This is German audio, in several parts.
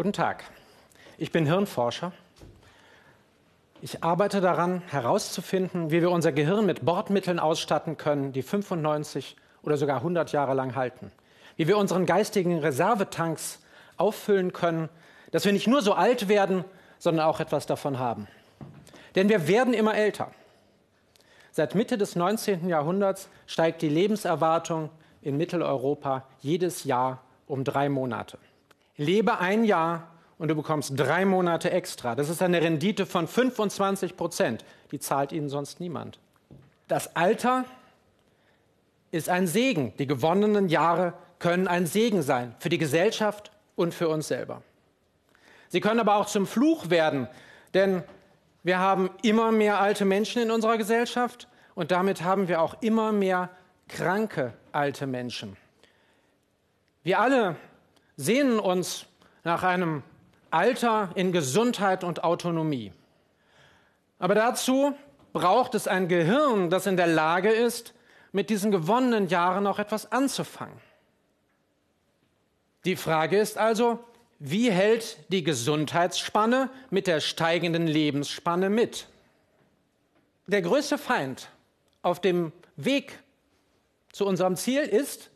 Guten Tag, ich bin Hirnforscher. Ich arbeite daran, herauszufinden, wie wir unser Gehirn mit Bordmitteln ausstatten können, die 95 oder sogar 100 Jahre lang halten. Wie wir unseren geistigen Reservetanks auffüllen können, dass wir nicht nur so alt werden, sondern auch etwas davon haben. Denn wir werden immer älter. Seit Mitte des 19. Jahrhunderts steigt die Lebenserwartung in Mitteleuropa jedes Jahr um drei Monate. Lebe ein Jahr und du bekommst drei Monate extra. Das ist eine Rendite von 25 Prozent. Die zahlt Ihnen sonst niemand. Das Alter ist ein Segen. Die gewonnenen Jahre können ein Segen sein für die Gesellschaft und für uns selber. Sie können aber auch zum Fluch werden, denn wir haben immer mehr alte Menschen in unserer Gesellschaft und damit haben wir auch immer mehr kranke alte Menschen. Wir alle sehnen uns nach einem Alter in Gesundheit und Autonomie. Aber dazu braucht es ein Gehirn, das in der Lage ist, mit diesen gewonnenen Jahren auch etwas anzufangen. Die Frage ist also, wie hält die Gesundheitsspanne mit der steigenden Lebensspanne mit? Der größte Feind auf dem Weg zu unserem Ziel ist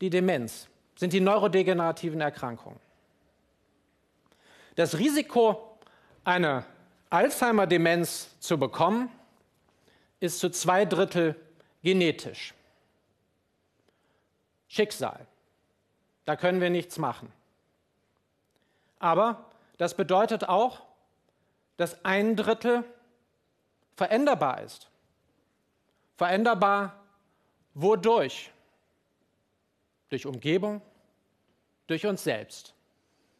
die Demenz, sind die neurodegenerativen Erkrankungen. Das Risiko, eine Alzheimer-Demenz zu bekommen, ist zu zwei Drittel genetisch. Schicksal. Da können wir nichts machen. Aber das bedeutet auch, dass ein Drittel veränderbar ist. Veränderbar wodurch? Durch Umgebung, durch uns selbst,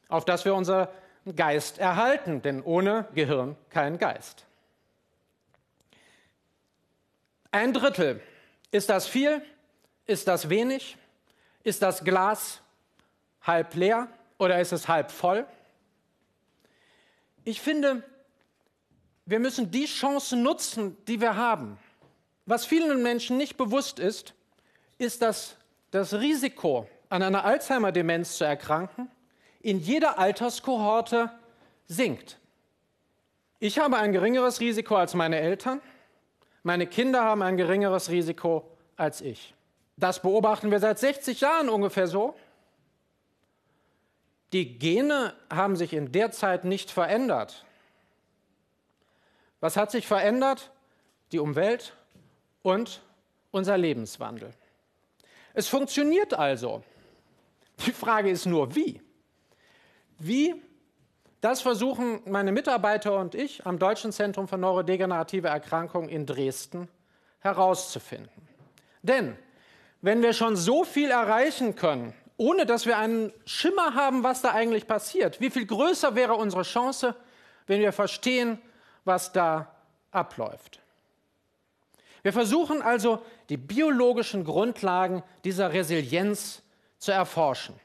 auf das wir unser Geist erhalten, denn ohne Gehirn kein Geist. Ein Drittel. Ist das viel? Ist das wenig? Ist das Glas halb leer? oder ist es halb voll? Ich finde, wir müssen die Chancen nutzen, die wir haben. Was vielen Menschen nicht bewusst ist, ist, dass das Risiko, an einer Alzheimer-Demenz zu erkranken, in jeder Alterskohorte sinkt. Ich habe ein geringeres Risiko als meine Eltern. Meine Kinder haben ein geringeres Risiko als ich. Das beobachten wir seit 60 Jahren ungefähr so. Die Gene haben sich in der Zeit nicht verändert. Was hat sich verändert? Die Umwelt und unser Lebenswandel. Es funktioniert also. Die Frage ist nur, wie? Wie? Das versuchen meine Mitarbeiter und ich am Deutschen Zentrum für neurodegenerative Erkrankungen in Dresden herauszufinden. Denn wenn wir schon so viel erreichen können ohne dass wir einen Schimmer haben, was da eigentlich passiert. Wie viel größer wäre unsere Chance, wenn wir verstehen, was da abläuft. Wir versuchen also, die biologischen Grundlagen dieser Resilienz zu erforschen.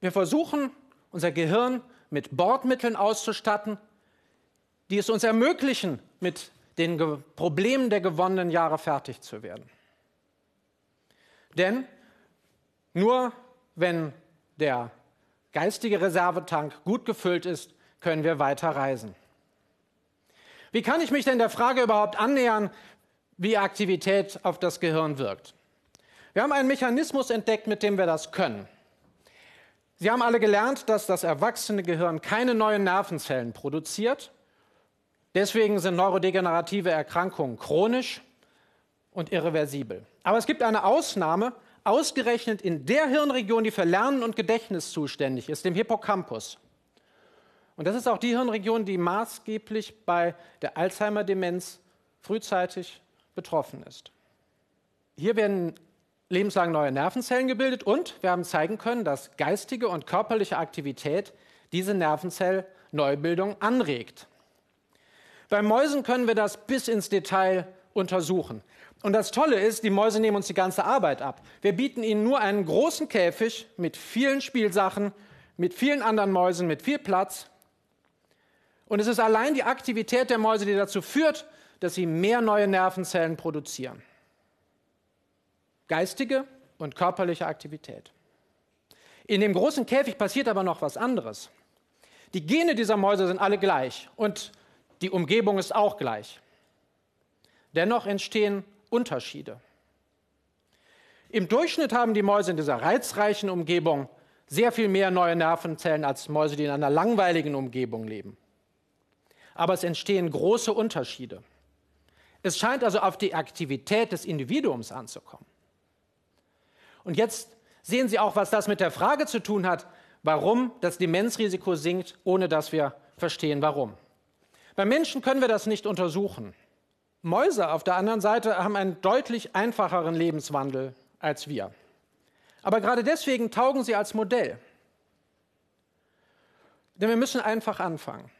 Wir versuchen, unser Gehirn mit Bordmitteln auszustatten, die es uns ermöglichen, mit den Problemen der gewonnenen Jahre fertig zu werden. Denn nur wenn der geistige Reservetank gut gefüllt ist, können wir weiter reisen. Wie kann ich mich denn der Frage überhaupt annähern, wie Aktivität auf das Gehirn wirkt? Wir haben einen Mechanismus entdeckt, mit dem wir das können. Sie haben alle gelernt, dass das erwachsene Gehirn keine neuen Nervenzellen produziert. Deswegen sind neurodegenerative Erkrankungen chronisch und irreversibel. Aber es gibt eine Ausnahme, ausgerechnet in der Hirnregion, die für Lernen und Gedächtnis zuständig ist, dem Hippocampus. Und das ist auch die Hirnregion, die maßgeblich bei der Alzheimer-Demenz frühzeitig betroffen ist. Hier werden lebenslang neue Nervenzellen gebildet und wir haben zeigen können, dass geistige und körperliche Aktivität diese Nervenzellneubildung anregt. Bei Mäusen können wir das bis ins Detail untersuchen. Und das Tolle ist, die Mäuse nehmen uns die ganze Arbeit ab. Wir bieten ihnen nur einen großen Käfig mit vielen Spielsachen, mit vielen anderen Mäusen, mit viel Platz. Und es ist allein die Aktivität der Mäuse, die dazu führt, dass sie mehr neue Nervenzellen produzieren. Geistige und körperliche Aktivität. In dem großen Käfig passiert aber noch was anderes. Die Gene dieser Mäuse sind alle gleich und die Umgebung ist auch gleich. Dennoch entstehen Unterschiede. Im Durchschnitt haben die Mäuse in dieser reizreichen Umgebung sehr viel mehr neue Nervenzellen als Mäuse, die in einer langweiligen Umgebung leben. Aber es entstehen große Unterschiede. Es scheint also auf die Aktivität des Individuums anzukommen. Und jetzt sehen Sie auch, was das mit der Frage zu tun hat, warum das Demenzrisiko sinkt, ohne dass wir verstehen, warum. Bei Menschen können wir das nicht untersuchen. Mäuse auf der anderen Seite haben einen deutlich einfacheren Lebenswandel als wir. Aber gerade deswegen taugen sie als Modell. Denn wir müssen einfach anfangen.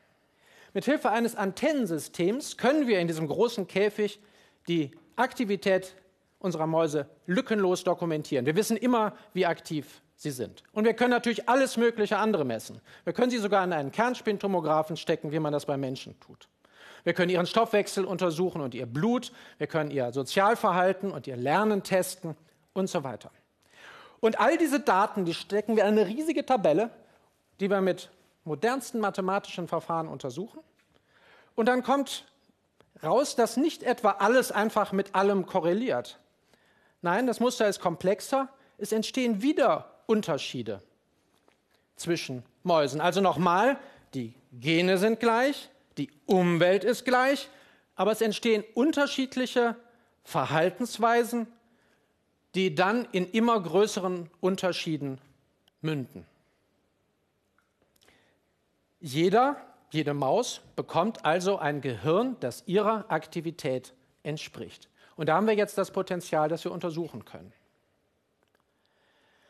Mit Hilfe eines Antennensystems können wir in diesem großen Käfig die Aktivität unserer Mäuse lückenlos dokumentieren. Wir wissen immer, wie aktiv sie sind. Und wir können natürlich alles mögliche andere messen. Wir können sie sogar in einen Kernspintomographen stecken, wie man das bei Menschen tut. Wir können ihren Stoffwechsel untersuchen und ihr Blut. Wir können ihr Sozialverhalten und ihr Lernen testen und so weiter. Und all diese Daten, die stecken wir in eine riesige Tabelle, die wir mit modernsten mathematischen Verfahren untersuchen. Und dann kommt raus, dass nicht etwa alles einfach mit allem korreliert. Nein, das Muster ist komplexer. Es entstehen wieder Unterschiede zwischen Mäusen. Also nochmal, die Gene sind gleich, die Umwelt ist gleich, aber es entstehen unterschiedliche Verhaltensweisen die dann in immer größeren Unterschieden münden. Jeder, jede Maus bekommt also ein Gehirn, das ihrer Aktivität entspricht. Und da haben wir jetzt das Potenzial, das wir untersuchen können.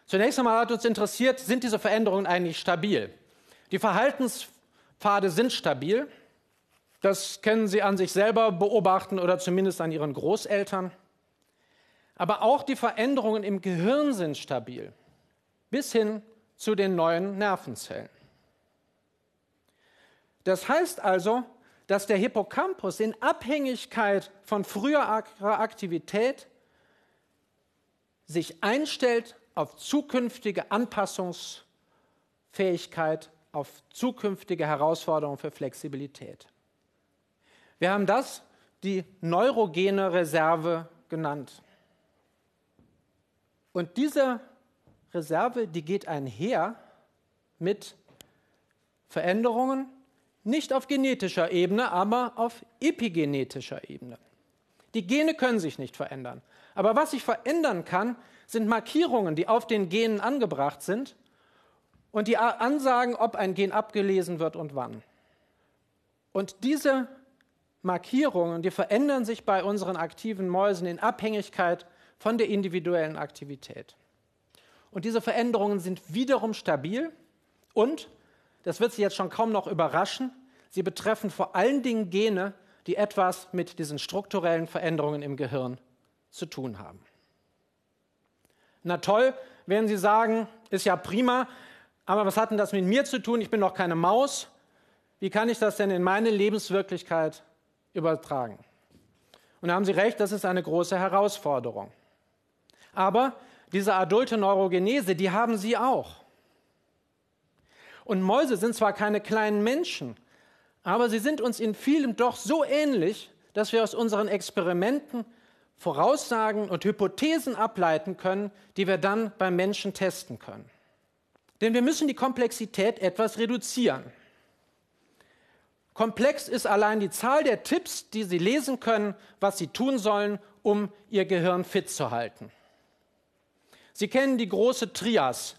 Zunächst einmal hat uns interessiert, sind diese Veränderungen eigentlich stabil? Die Verhaltenspfade sind stabil. Das können Sie an sich selber beobachten oder zumindest an Ihren Großeltern. Aber auch die Veränderungen im Gehirn sind stabil, bis hin zu den neuen Nervenzellen. Das heißt also, dass der Hippocampus in Abhängigkeit von früherer Aktivität sich einstellt auf zukünftige Anpassungsfähigkeit, auf zukünftige Herausforderungen für Flexibilität. Wir haben das die neurogene Reserve genannt. Und diese Reserve, die geht einher mit Veränderungen, nicht auf genetischer Ebene, aber auf epigenetischer Ebene. Die Gene können sich nicht verändern. Aber was sich verändern kann, sind Markierungen, die auf den Genen angebracht sind und die ansagen, ob ein Gen abgelesen wird und wann. Und diese Markierungen, die verändern sich bei unseren aktiven Mäusen in Abhängigkeit von der individuellen Aktivität. Und diese Veränderungen sind wiederum stabil und, das wird Sie jetzt schon kaum noch überraschen, sie betreffen vor allen Dingen Gene, die etwas mit diesen strukturellen Veränderungen im Gehirn zu tun haben. Na toll, werden Sie sagen, ist ja prima, aber was hat denn das mit mir zu tun? Ich bin doch keine Maus. Wie kann ich das denn in meine Lebenswirklichkeit übertragen? Und da haben Sie recht, das ist eine große Herausforderung. Aber diese adulte Neurogenese, die haben sie auch. Und Mäuse sind zwar keine kleinen Menschen, aber sie sind uns in vielem doch so ähnlich, dass wir aus unseren Experimenten Voraussagen und Hypothesen ableiten können, die wir dann beim Menschen testen können. Denn wir müssen die Komplexität etwas reduzieren. Komplex ist allein die Zahl der Tipps, die Sie lesen können, was Sie tun sollen, um Ihr Gehirn fit zu halten. Sie kennen die große Trias.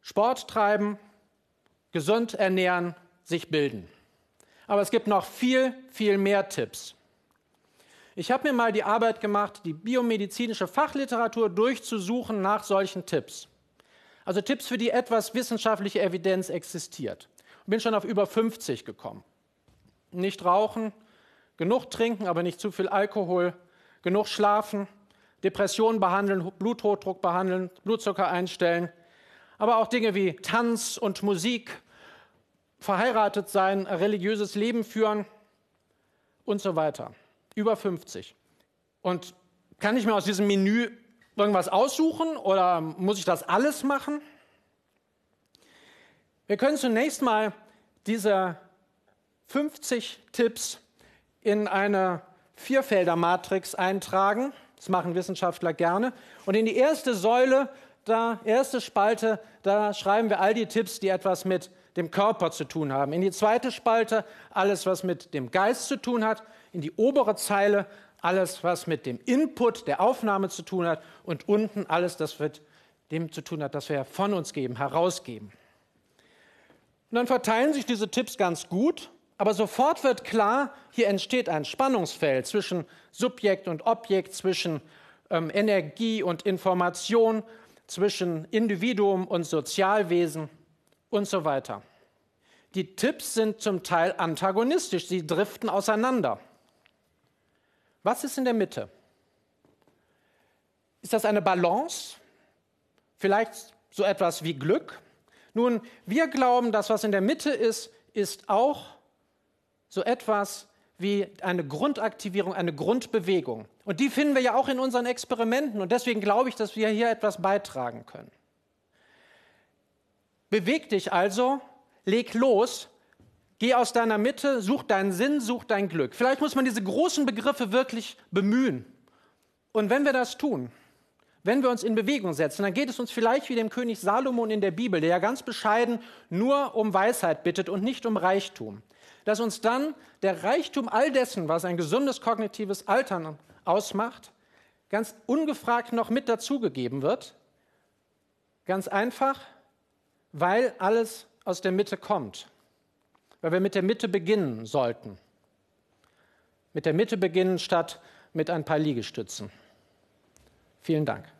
Sport treiben, gesund ernähren, sich bilden. Aber es gibt noch viel, viel mehr Tipps. Ich habe mir mal die Arbeit gemacht, die biomedizinische Fachliteratur durchzusuchen nach solchen Tipps. Also Tipps, für die etwas wissenschaftliche Evidenz existiert. Bin schon auf über 50 gekommen. Nicht rauchen, genug trinken, aber nicht zu viel Alkohol, genug schlafen, Depressionen behandeln, Bluthochdruck behandeln, Blutzucker einstellen, aber auch Dinge wie Tanz und Musik, verheiratet sein, religiöses Leben führen und so weiter. Über 50. Und kann ich mir aus diesem Menü irgendwas aussuchen oder muss ich das alles machen? Wir können zunächst mal diese 50 Tipps in eine Vierfelder-Matrix eintragen. Das machen Wissenschaftler gerne. Und in die erste Säule, da erste Spalte, da schreiben wir all die Tipps, die etwas mit dem Körper zu tun haben. In die zweite Spalte alles, was mit dem Geist zu tun hat. In die obere Zeile alles, was mit dem Input der Aufnahme zu tun hat. Und unten alles, das mit dem zu tun hat, das wir von uns geben, herausgeben. Und dann verteilen sich diese Tipps ganz gut, aber sofort wird klar, hier entsteht ein Spannungsfeld zwischen Subjekt und Objekt, zwischen ähm, Energie und Information, zwischen Individuum und Sozialwesen und so weiter. Die Tipps sind zum Teil antagonistisch, sie driften auseinander. Was ist in der Mitte? Ist das eine Balance? Vielleicht so etwas wie Glück? Nun, wir glauben, dass was in der Mitte ist, ist auch so etwas wie eine Grundaktivierung, eine Grundbewegung. Und die finden wir ja auch in unseren Experimenten. Und deswegen glaube ich, dass wir hier etwas beitragen können. Beweg dich also, leg los, geh aus deiner Mitte, such deinen Sinn, such dein Glück. Vielleicht muss man diese großen Begriffe wirklich bemühen. Und wenn wir das tun, wenn wir uns in Bewegung setzen, dann geht es uns vielleicht wie dem König Salomon in der Bibel, der ja ganz bescheiden nur um Weisheit bittet und nicht um Reichtum. Dass uns dann der Reichtum all dessen, was ein gesundes kognitives Altern ausmacht, ganz ungefragt noch mit dazugegeben wird. Ganz einfach, weil alles aus der Mitte kommt. Weil wir mit der Mitte beginnen sollten. Mit der Mitte beginnen statt mit ein paar Liegestützen. Vielen Dank.